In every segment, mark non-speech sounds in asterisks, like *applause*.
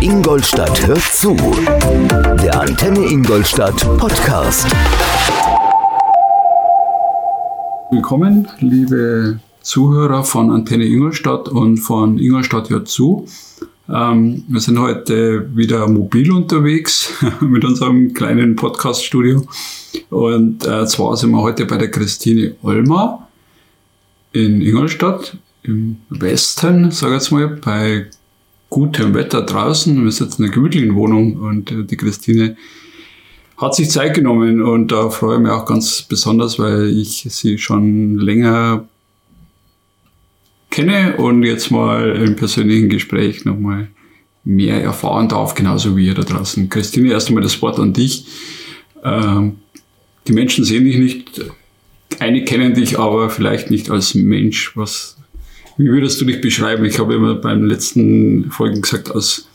Ingolstadt hört zu. Der Antenne Ingolstadt Podcast. Willkommen, liebe Zuhörer von Antenne Ingolstadt und von Ingolstadt hört zu. Ähm, wir sind heute wieder mobil unterwegs *laughs* mit unserem kleinen Podcast-Studio. Und äh, zwar sind wir heute bei der Christine Olmer in Ingolstadt im Westen, sage ich jetzt mal, bei gutem Wetter draußen. Wir sitzen in einer gemütlichen Wohnung und äh, die Christine hat sich Zeit genommen und da freue ich mich auch ganz besonders, weil ich sie schon länger kenne und jetzt mal im persönlichen Gespräch nochmal mehr erfahren darf, genauso wie ihr da draußen. Christine, erst einmal das Wort an dich. Ähm, die Menschen sehen dich nicht, einige kennen dich aber vielleicht nicht als Mensch. Was, wie würdest du dich beschreiben? Ich habe immer beim letzten Folgen gesagt, als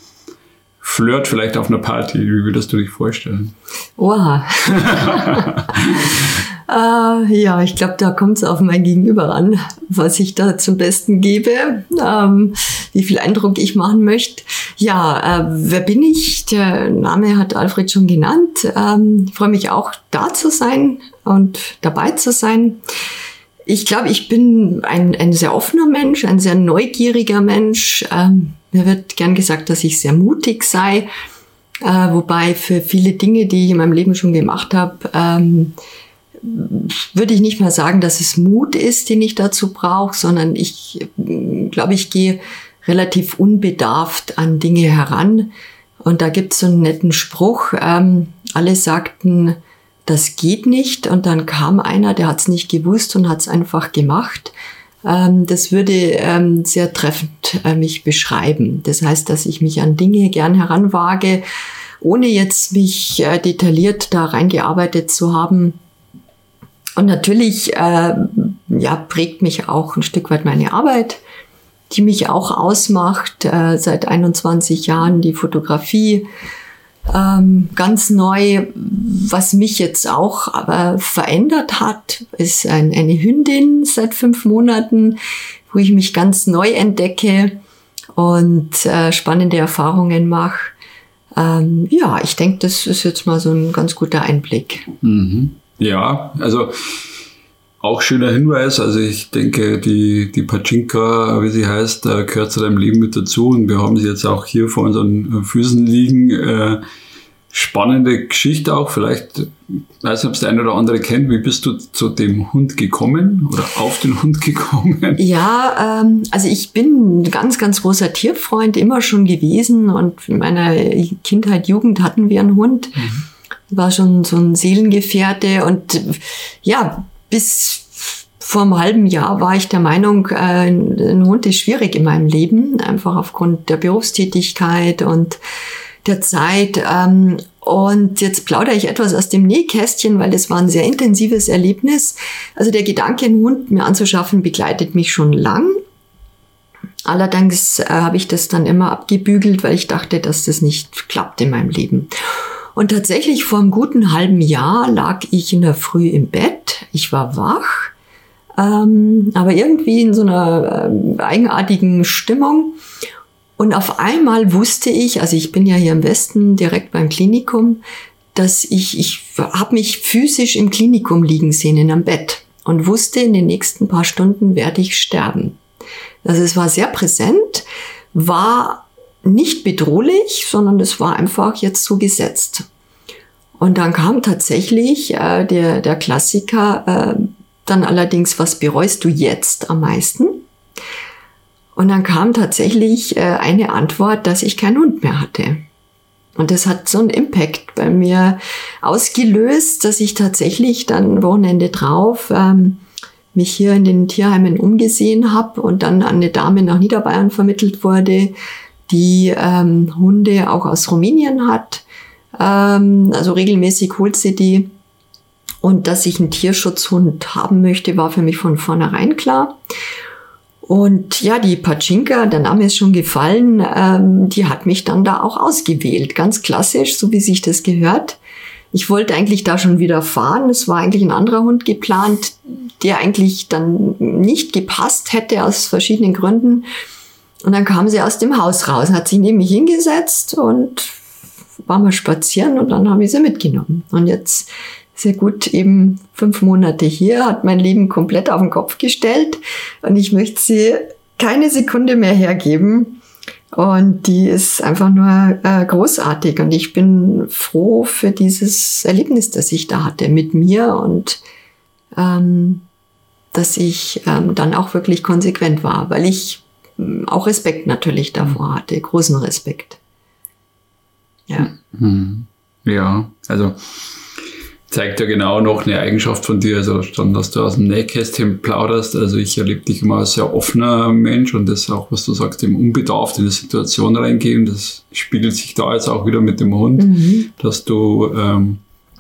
Flirt vielleicht auf einer Party. Wie würdest du dich vorstellen? Oha. *laughs* äh, ja, ich glaube, da kommt es auf mein Gegenüber an, was ich da zum Besten gebe, ähm, wie viel Eindruck ich machen möchte. Ja, äh, wer bin ich? Der Name hat Alfred schon genannt. Ähm, ich freue mich auch, da zu sein und dabei zu sein. Ich glaube, ich bin ein, ein sehr offener Mensch, ein sehr neugieriger Mensch. Ähm, mir wird gern gesagt, dass ich sehr mutig sei, äh, wobei für viele Dinge, die ich in meinem Leben schon gemacht habe, ähm, würde ich nicht mal sagen, dass es Mut ist, den ich dazu brauche, sondern ich glaube, ich gehe relativ unbedarft an Dinge heran. Und da gibt es so einen netten Spruch. Ähm, alle sagten, das geht nicht. Und dann kam einer, der hat es nicht gewusst und hat es einfach gemacht. Ähm, das würde ähm, sehr treffend äh, mich beschreiben. Das heißt, dass ich mich an Dinge gern heranwage, ohne jetzt mich äh, detailliert da reingearbeitet zu haben. Und natürlich äh, ja, prägt mich auch ein Stück weit meine Arbeit, die mich auch ausmacht äh, seit 21 Jahren, die Fotografie ähm, ganz neu, was mich jetzt auch aber verändert hat, ist ein, eine Hündin seit fünf Monaten, wo ich mich ganz neu entdecke und äh, spannende Erfahrungen mache. Ähm, ja, ich denke, das ist jetzt mal so ein ganz guter Einblick. Mhm. Ja, also auch schöner Hinweis. Also ich denke, die, die Pachinka, wie sie heißt, gehört zu deinem Leben mit dazu. Und wir haben sie jetzt auch hier vor unseren Füßen liegen. Äh, spannende Geschichte auch. Vielleicht, weiß nicht, ob es der eine oder andere kennt. Wie bist du zu dem Hund gekommen oder auf den Hund gekommen? Ja, ähm, also ich bin ein ganz, ganz großer Tierfreund immer schon gewesen. Und in meiner Kindheit, Jugend hatten wir einen Hund. Mhm. War schon so ein Seelengefährte. Und ja, bis vor einem halben Jahr war ich der Meinung, äh, ein Hund ist schwierig in meinem Leben, einfach aufgrund der Berufstätigkeit und der Zeit. Ähm, und jetzt plaudere ich etwas aus dem Nähkästchen, weil es war ein sehr intensives Erlebnis. Also der Gedanke, einen Hund mir anzuschaffen, begleitet mich schon lang. Allerdings äh, habe ich das dann immer abgebügelt, weil ich dachte, dass das nicht klappt in meinem Leben. Und tatsächlich vor einem guten halben Jahr lag ich in der Früh im Bett. Ich war wach, ähm, aber irgendwie in so einer äh, eigenartigen Stimmung. Und auf einmal wusste ich, also ich bin ja hier im Westen direkt beim Klinikum, dass ich, ich habe mich physisch im Klinikum liegen sehen, in einem Bett und wusste, in den nächsten paar Stunden werde ich sterben. Also es war sehr präsent, war nicht bedrohlich, sondern es war einfach jetzt so gesetzt. Und dann kam tatsächlich äh, der, der Klassiker, äh, dann allerdings, was bereust du jetzt am meisten? Und dann kam tatsächlich äh, eine Antwort, dass ich keinen Hund mehr hatte. Und das hat so einen Impact bei mir ausgelöst, dass ich tatsächlich dann Wochenende drauf ähm, mich hier in den Tierheimen umgesehen habe und dann an eine Dame nach Niederbayern vermittelt wurde, die ähm, Hunde auch aus Rumänien hat. Ähm, also regelmäßig holt sie die. Und dass ich einen Tierschutzhund haben möchte, war für mich von vornherein klar. Und ja, die Pachinka, der Name ist schon gefallen, ähm, die hat mich dann da auch ausgewählt. Ganz klassisch, so wie sich das gehört. Ich wollte eigentlich da schon wieder fahren. Es war eigentlich ein anderer Hund geplant, der eigentlich dann nicht gepasst hätte aus verschiedenen Gründen. Und dann kam sie aus dem Haus raus, hat sich neben mich hingesetzt und war mal spazieren und dann habe ich sie mitgenommen. Und jetzt sie gut eben fünf Monate hier, hat mein Leben komplett auf den Kopf gestellt und ich möchte sie keine Sekunde mehr hergeben. Und die ist einfach nur äh, großartig und ich bin froh für dieses Erlebnis, das ich da hatte mit mir und ähm, dass ich ähm, dann auch wirklich konsequent war, weil ich ähm, auch Respekt natürlich davor hatte, großen Respekt. Ja. Hm. Ja, also zeigt ja genau noch eine Eigenschaft von dir, also dann, dass du aus dem Nähkästchen plauderst. Also ich erlebe dich immer als sehr offener Mensch und das auch, was du sagst, im unbedarft in die Situation reingehen. Das spiegelt sich da jetzt auch wieder mit dem Hund, mhm. dass du ähm,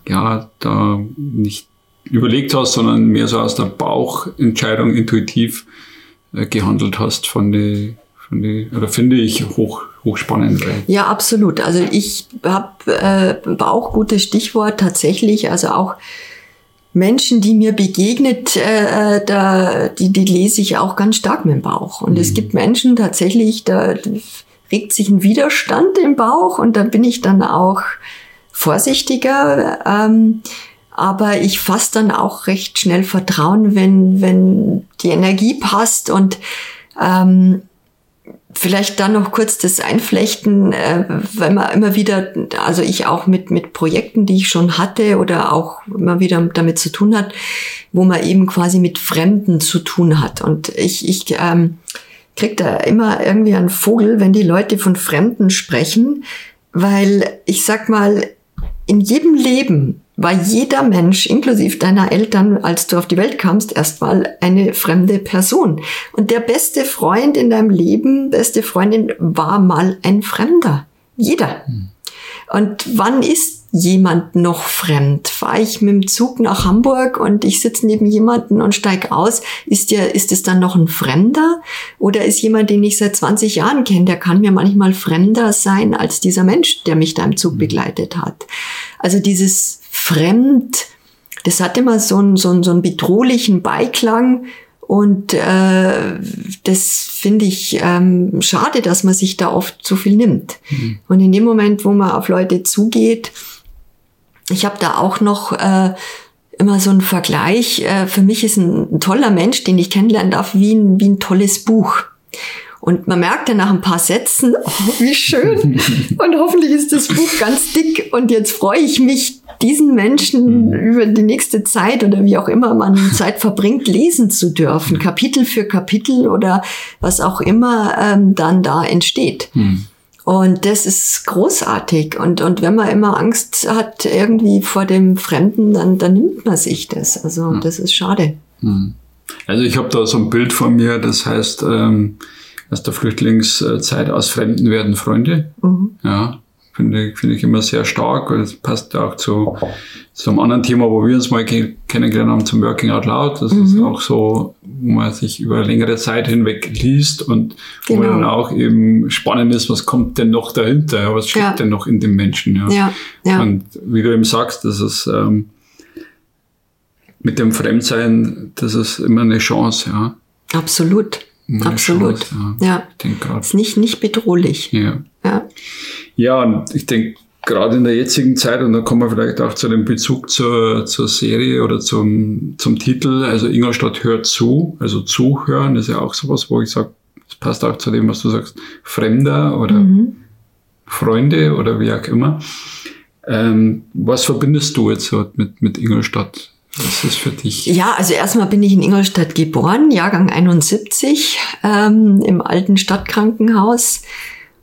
ja da nicht überlegt hast, sondern mehr so aus der Bauchentscheidung intuitiv äh, gehandelt hast von die, von die, oder finde ich hoch, hochspannend. Ja, absolut. Also ich habe äh, auch gutes Stichwort tatsächlich, also auch Menschen, die mir begegnet, äh, äh, da, die, die lese ich auch ganz stark mit dem Bauch. Und mhm. es gibt Menschen tatsächlich, da regt sich ein Widerstand im Bauch und da bin ich dann auch vorsichtiger. Ähm, aber ich fasse dann auch recht schnell Vertrauen, wenn, wenn die Energie passt und ähm, vielleicht dann noch kurz das Einflechten, äh, weil man immer wieder, also ich auch mit, mit Projekten, die ich schon hatte oder auch immer wieder damit zu tun hat, wo man eben quasi mit Fremden zu tun hat. Und ich, ich ähm, krieg da immer irgendwie einen Vogel, wenn die Leute von Fremden sprechen, weil ich sag mal, in jedem Leben war jeder Mensch, inklusive deiner Eltern, als du auf die Welt kamst, erstmal eine fremde Person. Und der beste Freund in deinem Leben, beste Freundin war mal ein Fremder. Jeder. Hm. Und wann ist jemand noch fremd? Fahre ich mit dem Zug nach Hamburg und ich sitze neben jemanden und steig aus, ist der, ist es dann noch ein Fremder? Oder ist jemand, den ich seit 20 Jahren kenne, der kann mir manchmal fremder sein als dieser Mensch, der mich da im Zug hm. begleitet hat? Also dieses fremd. Das hat immer so einen, so einen, so einen bedrohlichen Beiklang. Und äh, das finde ich ähm, schade, dass man sich da oft zu viel nimmt. Mhm. Und in dem Moment, wo man auf Leute zugeht, ich habe da auch noch äh, immer so einen Vergleich. Äh, für mich ist ein, ein toller Mensch, den ich kennenlernen darf, wie ein, wie ein tolles Buch. Und man merkt dann nach ein paar Sätzen, *laughs* oh, wie schön. *laughs* Und hoffentlich ist das Buch ganz dick. Und jetzt freue ich mich, diesen Menschen mhm. über die nächste Zeit oder wie auch immer man Zeit verbringt, lesen zu dürfen. Kapitel für Kapitel oder was auch immer ähm, dann da entsteht. Mhm. Und das ist großartig. Und, und wenn man immer Angst hat irgendwie vor dem Fremden, dann, dann nimmt man sich das. Also mhm. das ist schade. Mhm. Also ich habe da so ein Bild von mir, das heißt, ähm, aus der Flüchtlingszeit aus Fremden werden Freunde. Mhm. Ja, finde ich, finde ich immer sehr stark. Es passt auch zu, zu einem anderen Thema, wo wir uns mal kennengelernt haben, zum Working Out Loud. Das mhm. ist auch so, wo man sich über längere Zeit hinweg liest und genau. wo dann auch eben spannend ist, was kommt denn noch dahinter? Was steckt ja. denn noch in dem Menschen? Ja. Ja, ja. Und wie du eben sagst, das ist, ähm, mit dem Fremdsein, das ist immer eine Chance, ja. Absolut. Absolut. Chance, ja. ja. Ich denke Ist nicht, nicht bedrohlich. Ja. Ja, ja und ich denke, gerade in der jetzigen Zeit, und da kommen wir vielleicht auch zu dem Bezug zur, zur Serie oder zum, zum Titel, also Ingolstadt hört zu, also zuhören ist ja auch sowas, wo ich sage, das passt auch zu dem, was du sagst, Fremder oder mhm. Freunde oder wie auch immer. Ähm, was verbindest du jetzt mit, mit Ingolstadt? Was ist für dich? Ja, also erstmal bin ich in Ingolstadt geboren, Jahrgang 71, ähm, im alten Stadtkrankenhaus.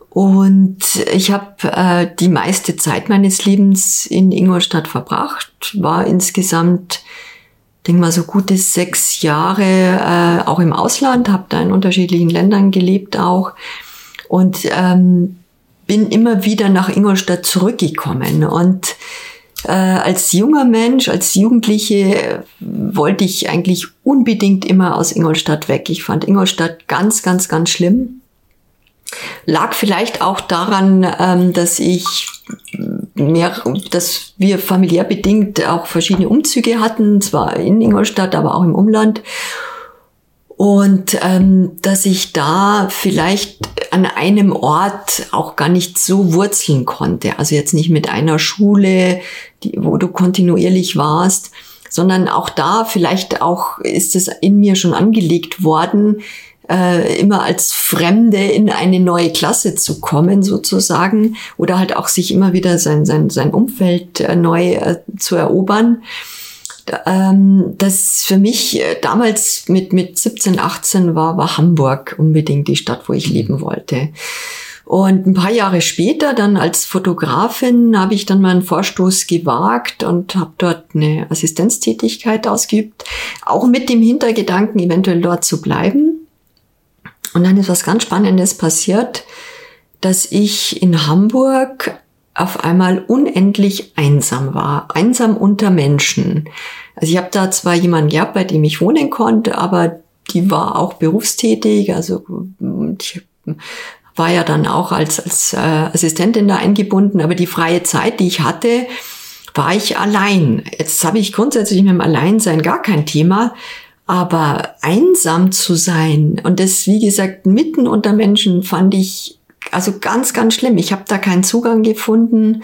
Und ich habe äh, die meiste Zeit meines Lebens in Ingolstadt verbracht, war insgesamt, denke mal, so gute sechs Jahre äh, auch im Ausland, habe da in unterschiedlichen Ländern gelebt auch und ähm, bin immer wieder nach Ingolstadt zurückgekommen. Und äh, als junger Mensch, als Jugendliche wollte ich eigentlich unbedingt immer aus Ingolstadt weg. Ich fand Ingolstadt ganz, ganz, ganz schlimm Lag vielleicht auch daran, ähm, dass ich mehr, dass wir familiär bedingt auch verschiedene Umzüge hatten, zwar in Ingolstadt, aber auch im Umland. Und ähm, dass ich da vielleicht an einem Ort auch gar nicht so wurzeln konnte. Also jetzt nicht mit einer Schule, die, wo du kontinuierlich warst, sondern auch da vielleicht auch ist es in mir schon angelegt worden, äh, immer als Fremde in eine neue Klasse zu kommen sozusagen oder halt auch sich immer wieder sein, sein, sein Umfeld äh, neu äh, zu erobern ähm, das für mich äh, damals mit, mit 17, 18 war, war Hamburg unbedingt die Stadt, wo ich leben wollte. Und ein paar Jahre später, dann als Fotografin, habe ich dann mal einen Vorstoß gewagt und habe dort eine Assistenztätigkeit ausgeübt, auch mit dem Hintergedanken, eventuell dort zu bleiben. Und dann ist was ganz Spannendes passiert, dass ich in Hamburg auf einmal unendlich einsam war, einsam unter Menschen. Also ich habe da zwar jemanden gehabt, bei dem ich wohnen konnte, aber die war auch berufstätig, also ich war ja dann auch als, als äh, Assistentin da eingebunden, aber die freie Zeit, die ich hatte, war ich allein. Jetzt habe ich grundsätzlich mit dem Alleinsein gar kein Thema, aber einsam zu sein und das, wie gesagt, mitten unter Menschen fand ich also ganz, ganz schlimm. Ich habe da keinen Zugang gefunden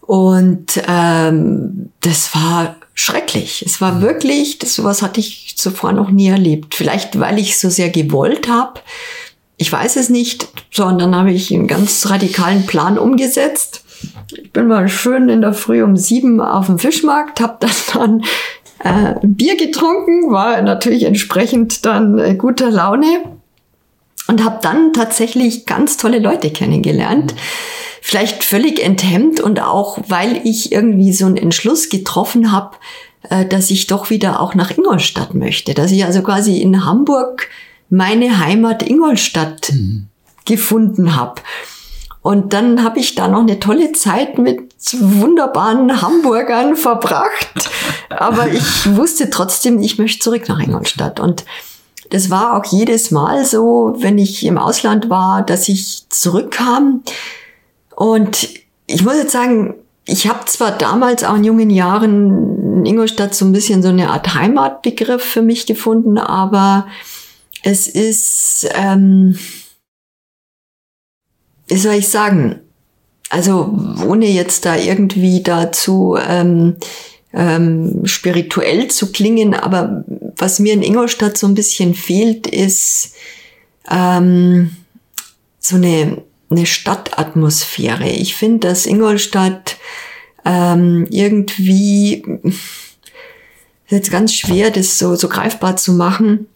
und ähm, das war schrecklich. Es war mhm. wirklich, das, sowas hatte ich zuvor noch nie erlebt. Vielleicht, weil ich so sehr gewollt habe. Ich weiß es nicht, sondern habe ich einen ganz radikalen Plan umgesetzt. Ich bin mal schön in der Früh um sieben auf dem Fischmarkt, habe dann, *laughs* dann äh, Bier getrunken, war natürlich entsprechend dann äh, guter Laune und habe dann tatsächlich ganz tolle Leute kennengelernt. Vielleicht völlig enthemmt und auch, weil ich irgendwie so einen Entschluss getroffen habe, äh, dass ich doch wieder auch nach Ingolstadt möchte. Dass ich also quasi in Hamburg meine Heimat Ingolstadt mhm. gefunden habe. Und dann habe ich da noch eine tolle Zeit mit wunderbaren Hamburgern verbracht. Aber ich wusste trotzdem, ich möchte zurück nach Ingolstadt. Und das war auch jedes Mal so, wenn ich im Ausland war, dass ich zurückkam. Und ich muss jetzt sagen, ich habe zwar damals auch in jungen Jahren in Ingolstadt so ein bisschen so eine Art Heimatbegriff für mich gefunden, aber es ist, ähm, wie soll ich sagen, also ohne jetzt da irgendwie dazu ähm, ähm, spirituell zu klingen, aber was mir in Ingolstadt so ein bisschen fehlt, ist ähm, so eine, eine Stadtatmosphäre. Ich finde, dass Ingolstadt ähm, irgendwie, ist jetzt ganz schwer, das so, so greifbar zu machen,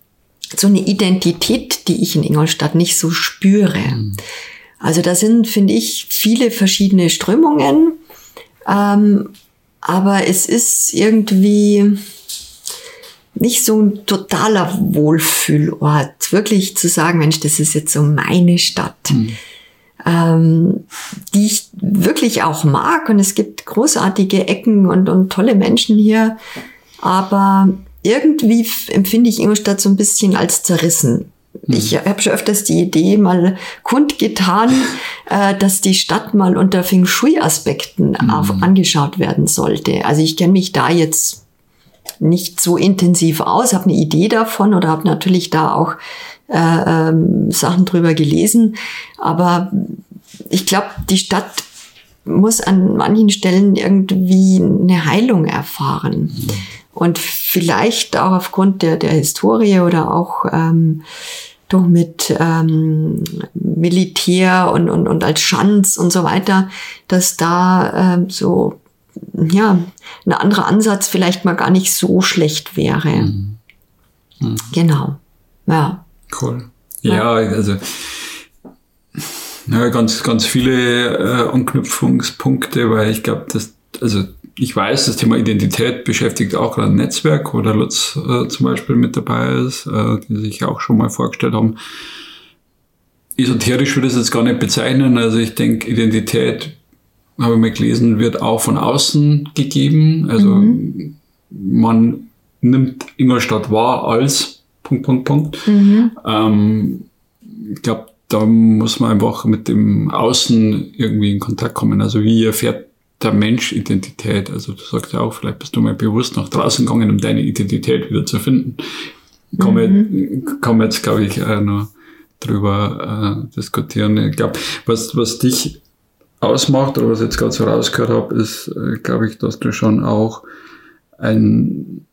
so eine Identität, die ich in Ingolstadt nicht so spüre. Mhm. Also da sind, finde ich, viele verschiedene Strömungen. Ähm, aber es ist irgendwie nicht so ein totaler Wohlfühlort. Wirklich zu sagen, Mensch, das ist jetzt so meine Stadt. Mhm. Ähm, die ich wirklich auch mag und es gibt großartige Ecken und, und tolle Menschen hier, aber irgendwie empfinde ich Ingolstadt so ein bisschen als zerrissen. Ich mhm. habe schon öfters die Idee mal kundgetan, *laughs* äh, dass die Stadt mal unter Feng Shui-Aspekten mhm. angeschaut werden sollte. Also ich kenne mich da jetzt nicht so intensiv aus, habe eine Idee davon oder habe natürlich da auch äh, ähm, Sachen drüber gelesen. Aber ich glaube, die Stadt muss an manchen Stellen irgendwie eine Heilung erfahren. Und vielleicht auch aufgrund der, der Historie oder auch ähm, doch mit ähm, Militär und, und, und als Schanz und so weiter, dass da ähm, so ja ein anderer Ansatz vielleicht mal gar nicht so schlecht wäre. Mhm. Mhm. Genau. Ja. Cool. Ja, ja. also ja, ganz, ganz viele äh, Anknüpfungspunkte, weil ich glaube, dass, also ich weiß, das Thema Identität beschäftigt auch gerade ein Netzwerk, wo der Lutz äh, zum Beispiel mit dabei ist, äh, die sich auch schon mal vorgestellt haben. Esoterisch würde ich es jetzt gar nicht bezeichnen. Also ich denke, Identität, habe ich mal gelesen, wird auch von außen gegeben. Also mhm. man nimmt Ingolstadt wahr als Punkt, Punkt, Punkt. Mhm. Ähm, ich glaube, da muss man einfach mit dem Außen irgendwie in Kontakt kommen. Also wie erfährt der Mensch Identität. Also du sagst ja auch, vielleicht bist du mal bewusst nach draußen gegangen, um deine Identität wieder zu finden. kann, mhm. jetzt, glaube ich, äh, noch drüber äh, diskutieren. Ich glaube, was, was dich ausmacht oder was ich jetzt gerade so rausgehört habe, ist, äh, glaube ich, dass du schon auch ein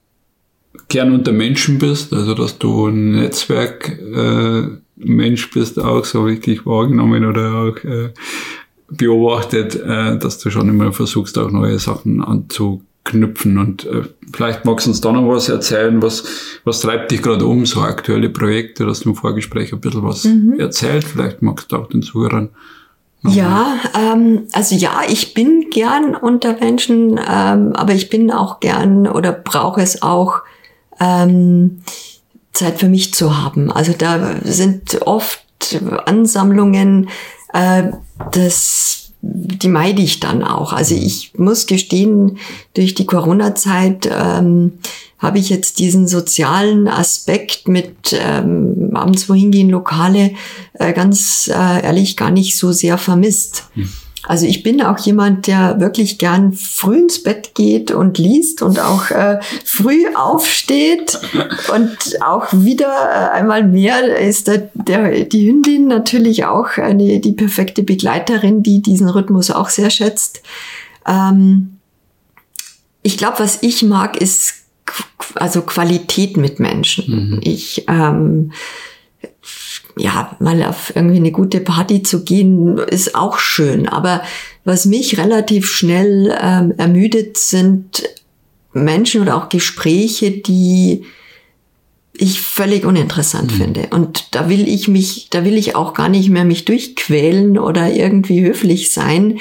gern unter Menschen bist, also dass du ein Netzwerkmensch äh, bist, auch so richtig wahrgenommen oder auch äh, beobachtet, äh, dass du schon immer versuchst, auch neue Sachen anzuknüpfen. Und äh, vielleicht magst du uns da noch was erzählen, was, was treibt dich gerade um, so aktuelle Projekte, dass du im Vorgespräch ein bisschen was mhm. erzählt. Vielleicht magst du auch den Zuhörern ja, ähm, also ja, ich bin gern unter Menschen, ähm, aber ich bin auch gern oder brauche es auch, ähm, Zeit für mich zu haben. Also da sind oft Ansammlungen, äh, das, die meide ich dann auch. Also ich muss gestehen, durch die Corona-Zeit ähm, habe ich jetzt diesen sozialen Aspekt mit ähm, abends wohin gehen, Lokale, äh, ganz äh, ehrlich gar nicht so sehr vermisst. Hm. Also ich bin auch jemand, der wirklich gern früh ins Bett geht und liest und auch äh, früh aufsteht und auch wieder äh, einmal mehr ist der, der, die Hündin natürlich auch eine, die perfekte Begleiterin, die diesen Rhythmus auch sehr schätzt. Ähm, ich glaube, was ich mag, ist also Qualität mit Menschen. Mhm. Ich ähm, ja, mal auf irgendwie eine gute Party zu gehen, ist auch schön. Aber was mich relativ schnell ähm, ermüdet, sind Menschen oder auch Gespräche, die ich völlig uninteressant mhm. finde. Und da will ich mich, da will ich auch gar nicht mehr mich durchquälen oder irgendwie höflich sein.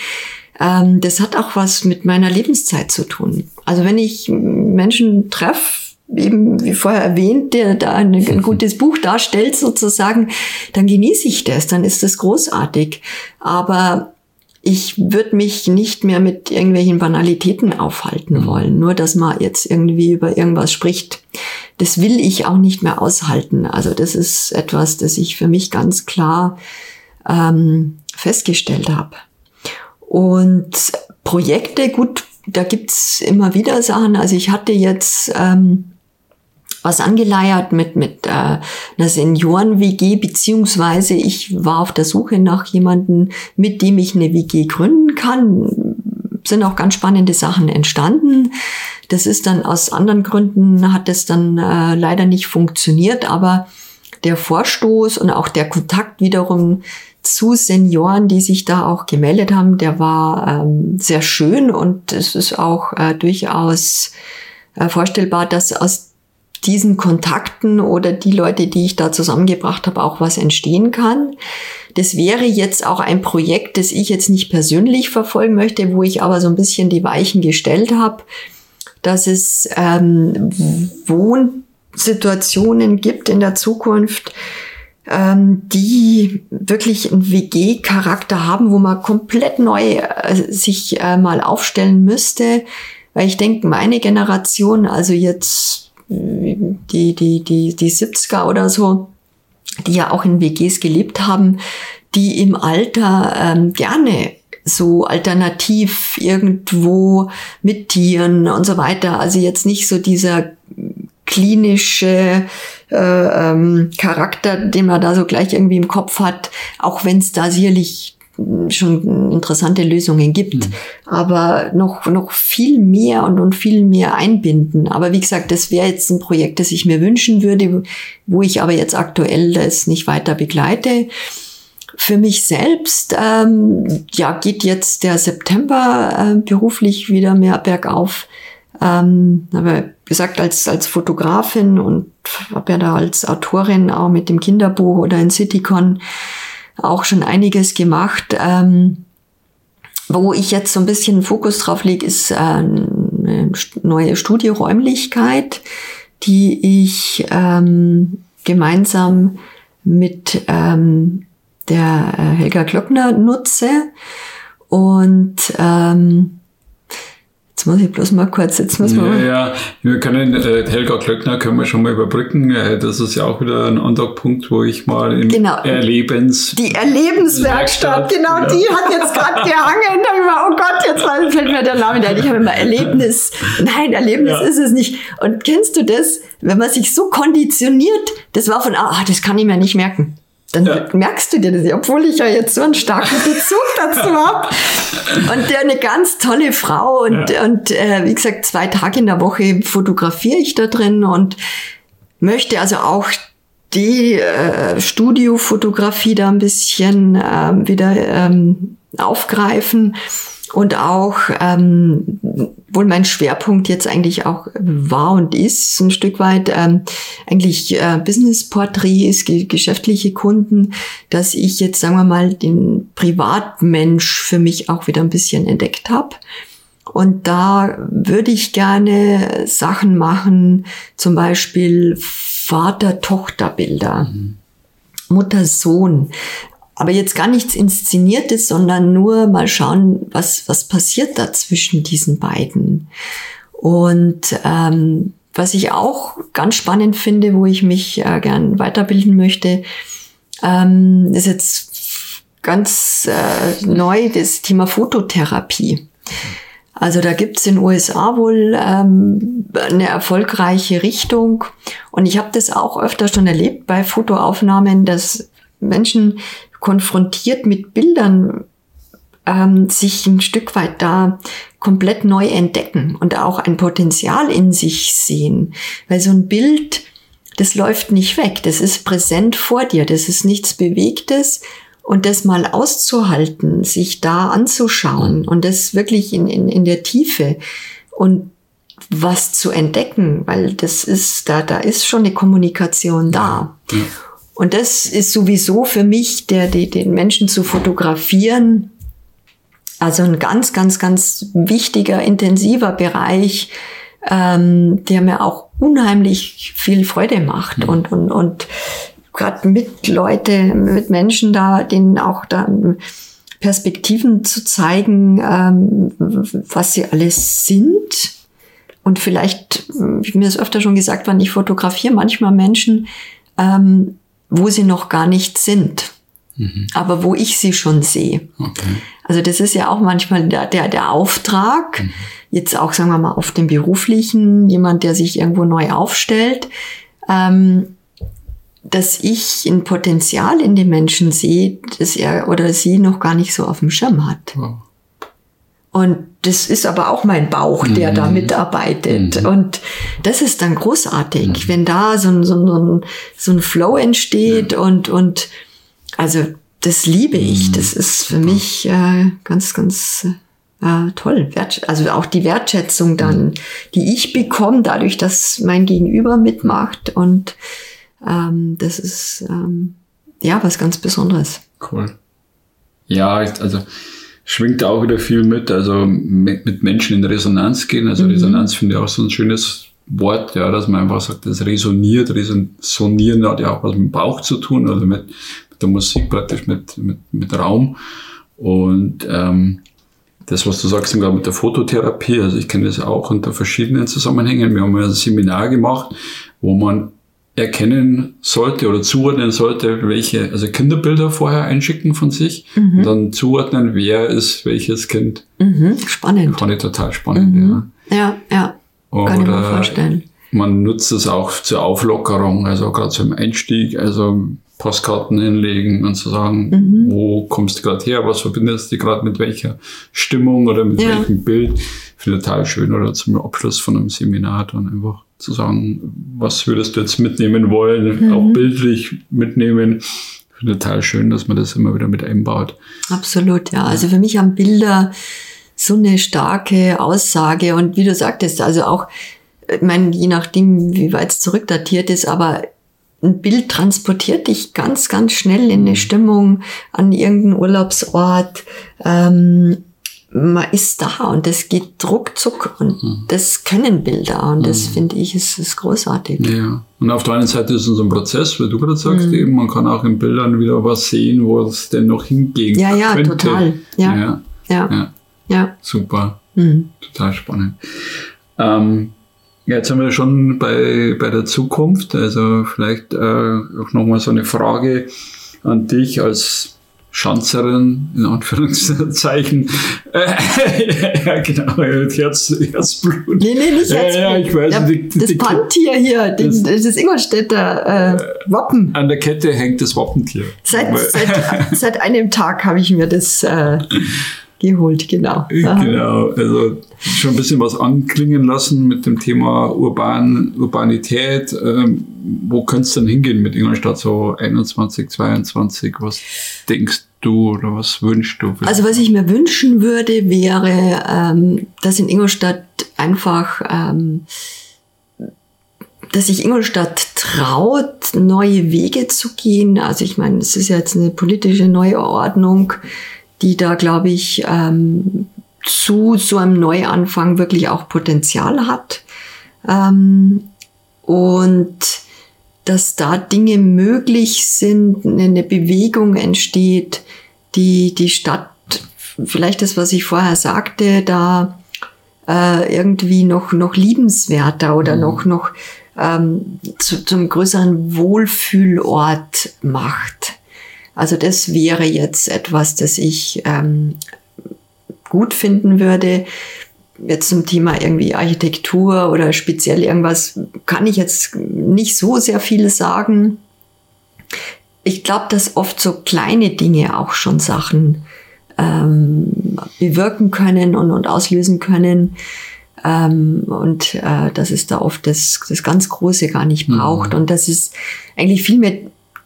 Ähm, das hat auch was mit meiner Lebenszeit zu tun. Also wenn ich Menschen treffe, eben wie vorher erwähnt, der da ein, ein gutes Buch darstellt sozusagen, dann genieße ich das, dann ist das großartig. Aber ich würde mich nicht mehr mit irgendwelchen Banalitäten aufhalten mhm. wollen, nur dass man jetzt irgendwie über irgendwas spricht. Das will ich auch nicht mehr aushalten. Also das ist etwas, das ich für mich ganz klar ähm, festgestellt habe. Und Projekte, gut, da gibt's immer wieder Sachen. Also ich hatte jetzt ähm, was angeleiert mit, mit äh, einer Senioren-WG, beziehungsweise ich war auf der Suche nach jemandem, mit dem ich eine WG gründen kann. Sind auch ganz spannende Sachen entstanden. Das ist dann aus anderen Gründen, hat es dann äh, leider nicht funktioniert, aber der Vorstoß und auch der Kontakt wiederum zu Senioren, die sich da auch gemeldet haben, der war ähm, sehr schön und es ist auch äh, durchaus äh, vorstellbar, dass aus diesen Kontakten oder die Leute, die ich da zusammengebracht habe, auch was entstehen kann. Das wäre jetzt auch ein Projekt, das ich jetzt nicht persönlich verfolgen möchte, wo ich aber so ein bisschen die Weichen gestellt habe, dass es ähm, Wohnsituationen gibt in der Zukunft, die wirklich einen WG-Charakter haben, wo man komplett neu äh, sich äh, mal aufstellen müsste. Weil ich denke, meine Generation, also jetzt die, die, die, die 70er oder so, die ja auch in WGs gelebt haben, die im Alter ähm, gerne so alternativ irgendwo mit Tieren und so weiter. Also jetzt nicht so dieser klinische äh, ähm, Charakter, den man da so gleich irgendwie im Kopf hat, auch wenn es da sicherlich schon interessante Lösungen gibt, mhm. aber noch, noch viel mehr und, und viel mehr einbinden. Aber wie gesagt, das wäre jetzt ein Projekt, das ich mir wünschen würde, wo ich aber jetzt aktuell das nicht weiter begleite. Für mich selbst, ähm, ja, geht jetzt der September äh, beruflich wieder mehr bergauf. Ähm, aber gesagt, als, als Fotografin und habe ja da als Autorin auch mit dem Kinderbuch oder in Citycon auch schon einiges gemacht. Ähm, wo ich jetzt so ein bisschen Fokus drauf lege, ist äh, eine neue Studioräumlichkeit, die ich ähm, gemeinsam mit ähm, der äh, Helga Glockner nutze. Und ähm, Jetzt muss ich bloß mal kurz, jetzt muss man. Ja, ja, wir können, äh, Helga Klöckner können wir schon mal überbrücken. Äh, das ist ja auch wieder ein Andockpunkt, wo ich mal im Genau. Erlebens. Die Erlebenswerkstatt, Werkstatt, genau, ja. die hat jetzt gerade gehangen. Da hab ich mal, oh Gott, jetzt war- fällt mir der Name ein. Ich habe immer Erlebnis. Nein, Erlebnis Ja. ist es nicht. Und kennst du das, wenn man sich so konditioniert, das war von, ah, das kann ich mir nicht merken. Dann Ja. merkst du dir das, obwohl ich ja jetzt so einen starken Bezug *laughs* dazu habe. Und der eine ganz tolle Frau. Und, Ja. und äh, wie gesagt, zwei Tage in der Woche fotografiere ich da drin und möchte also auch die äh, Studiofotografie da ein bisschen ähm, wieder ähm, aufgreifen und auch, ähm, wohl mein Schwerpunkt jetzt eigentlich auch war und ist, ein Stück weit ähm, eigentlich äh, Business-Porträts, ge geschäftliche Kunden, dass ich jetzt, sagen wir mal, den Privatmensch für mich auch wieder ein bisschen entdeckt habe. Und da würde ich gerne Sachen machen, zum Beispiel Vater-Tochter-Bilder, Mutter-Sohn. Aber jetzt gar nichts Inszeniertes, sondern nur mal schauen, was, was passiert da zwischen diesen beiden. Und ähm, was ich auch ganz spannend finde, wo ich mich äh, gern weiterbilden möchte, ähm, ist jetzt ganz äh, neu das Thema Fototherapie. Also da gibt's in den USA wohl ähm, eine erfolgreiche Richtung. Und ich habe das auch öfter schon erlebt bei Fotoaufnahmen, dass Menschen konfrontiert mit Bildern ähm, sich ein Stück weit da komplett neu entdecken und auch ein Potenzial in sich sehen. Weil so ein Bild, das läuft nicht weg, das ist präsent vor dir, das ist nichts Bewegtes. Und das mal auszuhalten, sich da anzuschauen und das wirklich in, in, in der Tiefe und was zu entdecken, weil das ist, da, da ist schon eine Kommunikation da. Ja. Und das ist sowieso für mich, der, die, den Menschen zu fotografieren, also ein ganz, ganz, ganz wichtiger, intensiver Bereich, ähm, der mir auch unheimlich viel Freude macht und, und, und gerade mit Leute, mit Menschen da, denen auch da Perspektiven zu zeigen, ähm, was sie alles sind. Und vielleicht, wie mir es öfter schon gesagt worden, ich fotografiere manchmal Menschen, ähm, wo sie noch gar nicht sind, aber wo ich sie schon sehe. Okay. Also das ist ja auch manchmal der, der, der Auftrag, jetzt auch sagen wir mal auf dem beruflichen, jemand, der sich irgendwo neu aufstellt, ähm, dass ich ein Potenzial in dem Menschen sehe, das er oder sie noch gar nicht so auf dem Schirm hat. Wow. Und das ist aber auch mein Bauch, der da Mhm. mitarbeitet. Und das ist dann großartig, wenn da so ein, so ein, so ein, Flow entsteht und, und also das liebe ich. Das ist für mich äh, ganz, ganz äh, toll. Also auch die Wertschätzung dann, die ich bekomme, dadurch, dass mein Gegenüber mitmacht. Und ähm, das ist ähm, ja was ganz Besonderes. Cool. Ja, also schwingt da auch wieder viel mit, also mit, Menschen in Resonanz gehen. Also Resonanz finde ich auch so ein schönes Wort, ja, dass man einfach sagt, das resoniert. Resonieren hat ja auch was mit dem Bauch zu tun, also mit, mit der Musik praktisch, mit, mit, mit Raum. Und ähm, das, was du sagst, sogar mit der Fototherapie, also ich kenne das auch unter verschiedenen Zusammenhängen. Wir haben ja ein Seminar gemacht, wo man erkennen sollte oder zuordnen sollte, welche, also Kinderbilder vorher einschicken von sich und dann zuordnen, wer ist welches Kind. Mhm, spannend. Fand ich total spannend, ja. Ja, ja. Kann ich mir Oder vorstellen. man nutzt es auch zur Auflockerung, also gerade zum Einstieg, also Postkarten hinlegen und zu sagen, Mhm. wo kommst du gerade her, was verbindest du gerade mit welcher Stimmung oder mit Ja. welchem Bild. Finde ich total schön oder zum Abschluss von einem Seminar dann einfach zu sagen, was würdest du jetzt mitnehmen wollen, Mhm. auch bildlich mitnehmen. Finde ich total schön, dass man das immer wieder mit einbaut. Absolut, ja. Also für mich haben Bilder so eine starke Aussage und wie du sagtest, also auch, ich meine, je nachdem, wie weit es zurückdatiert ist, aber ein Bild transportiert dich ganz, ganz schnell in eine Stimmung an irgendeinen Urlaubsort. Ähm, man ist da und das geht ruckzuck und das können Bilder und das finde ich ist, ist großartig. Ja. Und auf der einen Seite ist es ein Prozess, wie du gerade sagst, Mhm. eben, man kann auch in Bildern wieder was sehen, wo es denn noch hingehen Ja, ja, könnte. total. Ja. ja. Ja, Ja, ja. super. Mhm. Total spannend. Ähm, ja, jetzt sind wir schon bei, bei der Zukunft. Also vielleicht äh, auch nochmal so eine Frage an dich als Schanzerin, in Anführungszeichen. *laughs* ja, genau, Herz, Herzblut. Nee, nee, nicht Herzblut. Ja, ja, ich weiß, ja, die, das die, Panntier hier, das, das Ingolstädter äh, Wappen. An der Kette hängt das Wappentier. Seit, seit, seit einem Tag habe ich mir das äh, *laughs* geholt, genau. Genau, also schon ein bisschen was anklingen lassen mit dem Thema Urban, Urbanität. Ähm, wo könnte es denn hingehen mit Ingolstadt so 21, 22? Was denkst du oder was wünschst du? Also was ich mir wünschen würde, wäre, ähm, dass in Ingolstadt einfach ähm, dass sich Ingolstadt traut, neue Wege zu gehen. Also ich meine, es ist ja jetzt eine politische Neuordnung die da, glaube ich, ähm, zu so einem Neuanfang wirklich auch Potenzial hat. Ähm, und dass da Dinge möglich sind, eine Bewegung entsteht, die die Stadt, vielleicht das, was ich vorher sagte, da äh, irgendwie noch, noch liebenswerter oder mhm. noch, noch ähm, zu, zum größeren Wohlfühlort macht. Also das wäre jetzt etwas, das ich ähm, gut finden würde. Jetzt zum Thema irgendwie Architektur oder speziell irgendwas kann ich jetzt nicht so sehr viel sagen. Ich glaube, dass oft so kleine Dinge auch schon Sachen ähm, bewirken können und, und auslösen können. Ähm, und äh, dass es da oft das, das ganz Große gar nicht mhm. braucht. Mhm. Und das ist eigentlich viel mehr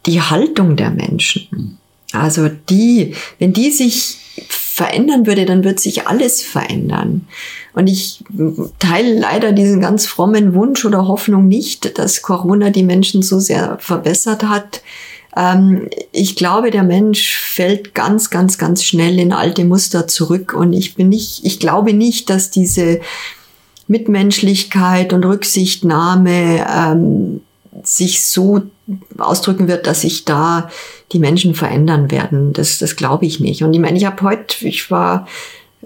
die Haltung der Menschen. Also die, wenn die sich verändern würde, dann wird sich alles verändern. Und ich teile leider diesen ganz frommen Wunsch oder Hoffnung nicht, dass Corona die Menschen so sehr verbessert hat. Ähm, ich glaube, der Mensch fällt ganz, ganz, ganz schnell in alte Muster zurück. Und ich bin nicht, ich glaube nicht, dass diese Mitmenschlichkeit und Rücksichtnahme ähm, sich so ausdrücken wird, dass sich da die Menschen verändern werden. Das, das glaube ich nicht. Und ich meine, ich habe heute, ich war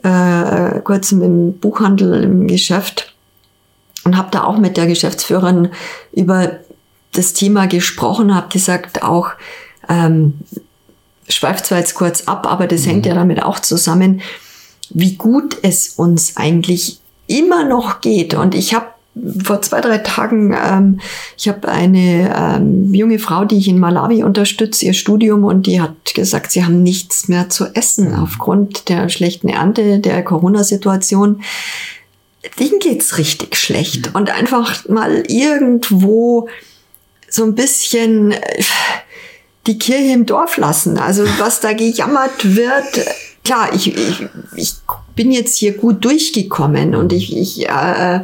äh, kurz im Buchhandel im Geschäft und habe da auch mit der Geschäftsführerin über das Thema gesprochen, habe gesagt, auch ähm, schweift zwar jetzt kurz ab, aber das mhm. hängt ja damit auch zusammen, wie gut es uns eigentlich immer noch geht. Und ich habe vor zwei, drei Tagen, ähm, ich habe eine ähm, junge Frau, die ich in Malawi unterstütze, ihr Studium, und die hat gesagt, sie haben nichts mehr zu essen mhm. aufgrund der schlechten Ernte, der Corona-Situation. Denen geht's richtig schlecht. Mhm. Und einfach mal irgendwo so ein bisschen äh, die Kirche im Dorf lassen. Also was da gejammert wird, klar, ich, ich, ich bin jetzt hier gut durchgekommen und ich, ich äh,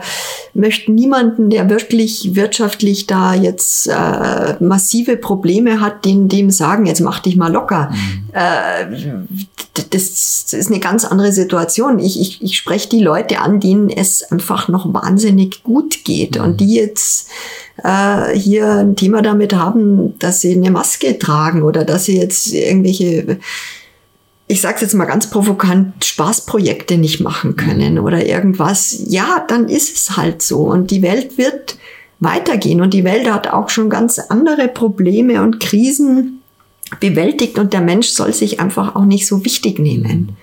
möchte niemanden, der wirklich wirtschaftlich da jetzt äh, massive Probleme hat, den dem sagen, jetzt mach dich mal locker. Mhm. Äh, das, ist eine ganz andere Situation. Ich, ich, ich spreche die Leute an, denen es einfach noch wahnsinnig gut geht mhm. und die jetzt äh, hier ein Thema damit haben, dass sie eine Maske tragen oder dass sie jetzt irgendwelche ich sage jetzt mal ganz provokant, Spaßprojekte nicht machen können mhm. oder irgendwas, ja, dann ist es halt so. Und die Welt wird weitergehen und die Welt hat auch schon ganz andere Probleme und Krisen bewältigt und der Mensch soll sich einfach auch nicht so wichtig nehmen.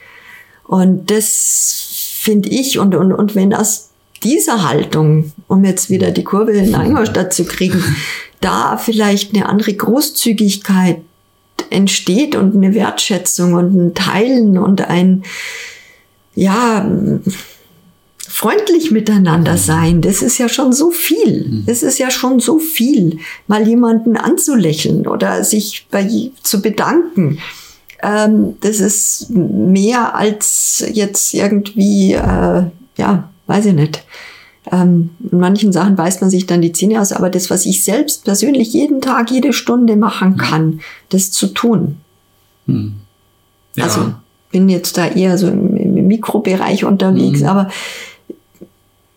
Und das finde ich und, und, und wenn aus dieser Haltung, um jetzt wieder die Kurve in Ingolstadt zu kriegen, *laughs* da vielleicht eine andere Großzügigkeit entsteht und eine Wertschätzung und ein Teilen und ein, ja, freundlich miteinander mhm. sein, das ist ja schon so viel. Mhm. Das ist ja schon so viel, mal jemanden anzulächeln oder sich bei zu bedanken. Ähm, das ist mehr als jetzt irgendwie, äh, ja, weiß ich nicht, ähm, in manchen Sachen beißt man sich dann die Zähne aus, aber das, was ich selbst persönlich jeden Tag, jede Stunde machen kann, das zu tun. Hm. Ja. Also bin jetzt da eher so im, im Mikrobereich unterwegs, hm. aber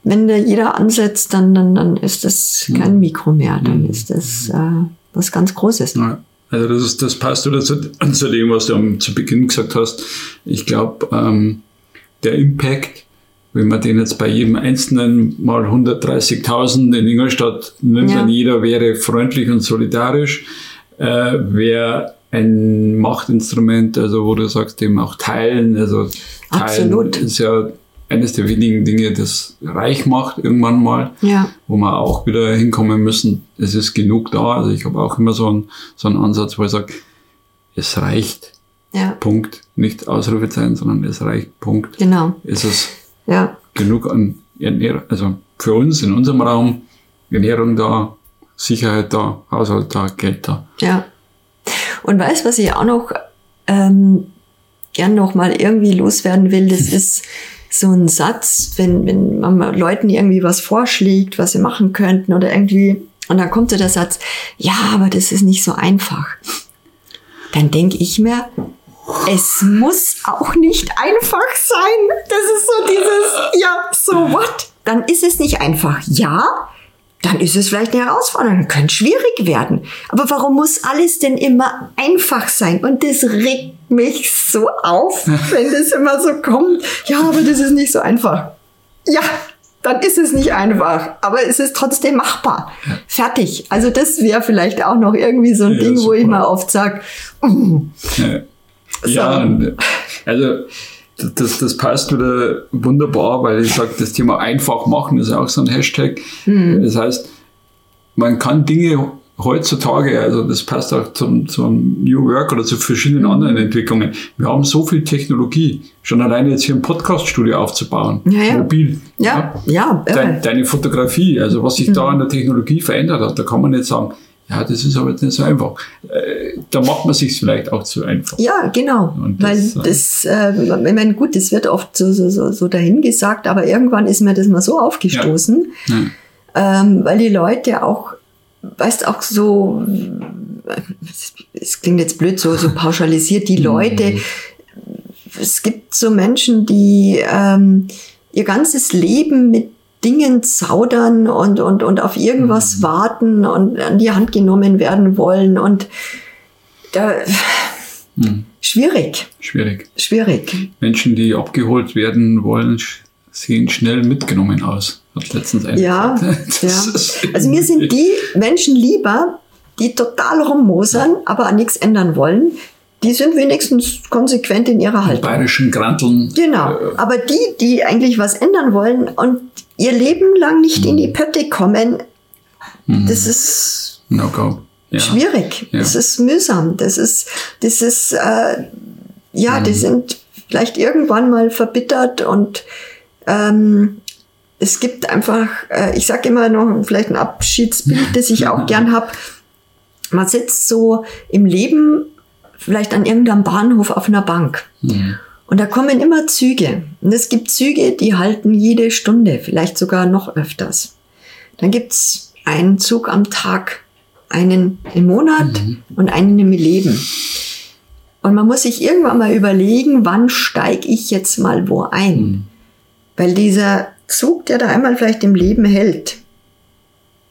wenn da jeder ansetzt, dann, dann, dann ist das hm. kein Mikro mehr, dann hm. ist das äh, was ganz Großes. Ja. Also das, ist, das passt wieder zu, zu dem, was du am, zu Beginn gesagt hast. Ich glaube, ähm, der Impact wenn man den jetzt bei jedem Einzelnen mal 130.000 in Ingolstadt nimmt, Ja. dann jeder wäre freundlich und solidarisch, äh, wäre ein Machtinstrument, also wo du sagst, eben auch teilen, also teilen Absolut. ist ja eines der wenigen Dinge, das reich macht irgendwann mal Ja. wo wir auch wieder hinkommen müssen. Es ist genug da. Also ich habe auch immer so einen, so einen Ansatz, wo ich sage, es reicht. Ja. Punkt. Nicht Ausrufezeichen, sondern es reicht. Punkt. Genau. Es ist Ja. genug an Ernährung, also für uns in unserem Raum, Ernährung da, Sicherheit da, Haushalt da, Geld da. Ja. Und weißt, was ich auch noch ähm, gern noch mal irgendwie loswerden will, das *laughs* ist so ein Satz, wenn, wenn man mal Leuten irgendwie was vorschlägt, was sie machen könnten oder irgendwie, und dann kommt so der Satz, ja, aber das ist nicht so einfach. Dann denke ich mir, es muss auch nicht einfach sein. Das ist so dieses, ja, so what? Dann ist es nicht einfach. Ja, dann ist es vielleicht eine Herausforderung, könnte schwierig werden. Aber warum muss alles denn immer einfach sein? Und das regt mich so auf, *laughs* wenn das immer so kommt. Ja, aber das ist nicht so einfach. Ja, dann ist es nicht einfach, aber es ist trotzdem machbar. Fertig. Also das wäre vielleicht auch noch irgendwie so ein Ja, Ding, wo ich mal oft sage, mm, Ja, So. ja also das, das passt wieder wunderbar, weil ich sage, das Thema einfach machen ist auch so ein Hashtag. Hm. Das heißt, man kann Dinge heutzutage, also das passt auch zum, zum New Work oder zu verschiedenen Hm. anderen Entwicklungen. Wir haben so viel Technologie, schon alleine jetzt hier ein Podcast-Studio aufzubauen, Ja, ja. mobil. ja, ja, Dein, irre. deine Fotografie, also was sich Mhm. da an der Technologie verändert hat, da kann man nicht sagen, ja, das ist aber nicht so einfach. Äh, da macht man sich vielleicht auch zu einfach. Ja, genau. Und Weil das, das, äh, ich meine, gut, das wird oft so, so, so, so dahingesagt, aber irgendwann ist mir das mal so aufgestoßen, Ja. ähm, weil die Leute auch, weißt auch so, es klingt jetzt blöd, so, so pauschalisiert, die *laughs* Leute, es gibt so Menschen, die ähm, ihr ganzes Leben mit Dingen zaudern und, und, und auf irgendwas warten und an die Hand genommen werden wollen und da, Hm. schwierig, Schwierig. schwierig. Menschen, die abgeholt werden wollen, sehen schnell mitgenommen aus. Hat letztens einer Ja, *laughs* ja. Also mir sind die Menschen lieber, die total rummosern, aber an nichts ändern wollen. Die sind wenigstens konsequent in ihrer die Haltung. bayerischen Granteln. Genau. Äh, Aber die, die eigentlich was ändern wollen und ihr Leben lang nicht in Mhm. die Pötte kommen, das ist No-go. Ja. schwierig. Ja. Das ist mühsam. Das ist, das ist, äh, ja, Mhm. die sind vielleicht irgendwann mal verbittert und ähm, es gibt einfach, äh, ich sage immer noch vielleicht ein Abschiedsbild, *laughs* das ich auch gern hab. Man sitzt so im Leben vielleicht an irgendeinem Bahnhof auf einer Bank. Mhm. Und da kommen immer Züge. Und es gibt Züge, die halten jede Stunde, vielleicht sogar noch öfters. Dann gibt's einen Zug am Tag, einen im Monat und einen im Leben. Und man muss sich irgendwann mal überlegen, wann steige ich jetzt mal wo ein. Weil dieser Zug, der da einmal vielleicht im Leben hält,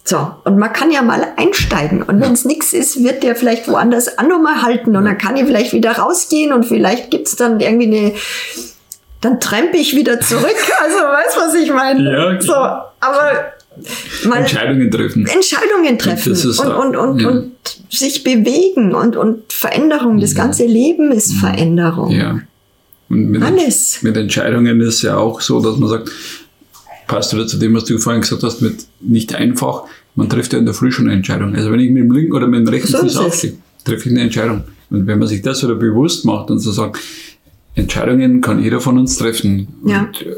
so, und man kann ja mal einsteigen. Und wenn es nichts ist, wird der vielleicht woanders auch noch mal halten. Und dann kann ich vielleicht wieder rausgehen und vielleicht gibt's dann irgendwie eine. Dann trempe ich wieder zurück. *laughs* Also, weißt was ich meine? Ja, So, aber mal Entscheidungen treffen. Entscheidungen treffen das ist und, und, und, ja. und sich bewegen und, und Veränderung. Das ganze Leben ist Veränderung. Ja. Und mit, Alles. mit Entscheidungen ist ja auch so, dass man sagt, passt wieder zu dem, was du vorhin gesagt hast, mit nicht einfach, man trifft ja in der Früh schon eine Entscheidung. Also wenn ich mit dem linken oder mit dem rechten So Fuß aufstehe, treffe ich eine Entscheidung. Und wenn man sich das wieder bewusst macht und so sagt, Entscheidungen kann jeder von uns treffen. Ja. Und äh,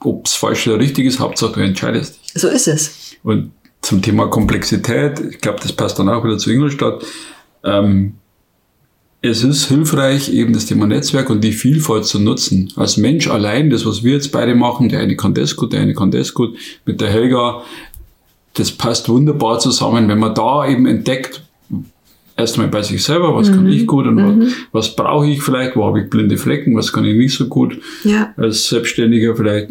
ob es falsch oder richtig ist, Hauptsache du entscheidest. So ist es. Und zum Thema Komplexität, ich glaube, das passt dann auch wieder zu Ingolstadt. Ähm, es ist hilfreich, eben das Thema Netzwerk und die Vielfalt zu nutzen. Als Mensch allein, das, was wir jetzt beide machen, der eine kann das gut, der eine kann das gut, mit der Helga, das passt wunderbar zusammen, wenn man da eben entdeckt, erstmal bei sich selber, was kann ich gut und was, was brauche ich vielleicht, wo habe ich blinde Flecken, was kann ich nicht so gut. Ja. Als Selbstständiger vielleicht,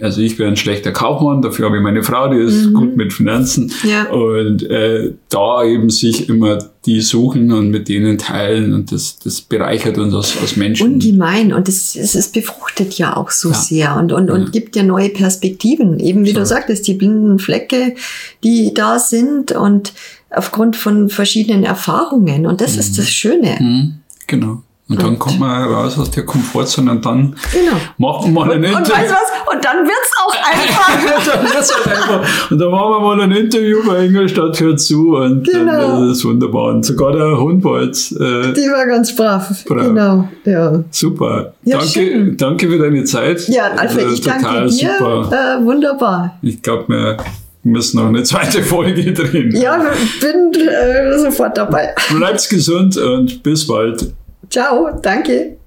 also ich wäre ein schlechter Kaufmann, dafür habe ich meine Frau, die ist gut mit Finanzen. Ja. Und äh, da eben sich immer die suchen und mit denen teilen und das, das bereichert uns als, als Menschen. Ungemein. Und es, es, es befruchtet ja auch so Ja. sehr und, und, und Ja. gibt ja neue Perspektiven. Eben wie du sagtest, die blinden Flecke, die da sind und aufgrund von verschiedenen Erfahrungen. Und das ist das Schöne. Mhm, genau. Und dann kommt man raus aus der Komfortzone und dann Genau. machen wir mal ein Und Interview. weißt du was? Und dann wird's auch *laughs* einfach. dann wird's halt einfach. Und dann machen wir mal ein Interview bei Ingolstadt hört zu und Genau. dann ist es wunderbar. Und sogar der Hund war jetzt äh, Die war ganz brav. Brav. Genau. Ja. super. Ja, danke, schön. danke für deine Zeit. Ja, Alfred, Äh, ich danke total dir. Super. Äh, wunderbar. Ich glaube, wir müssen noch eine zweite Folge drehen. Ja, bin äh, sofort dabei. Bleibt gesund und bis bald. Ciao, danke.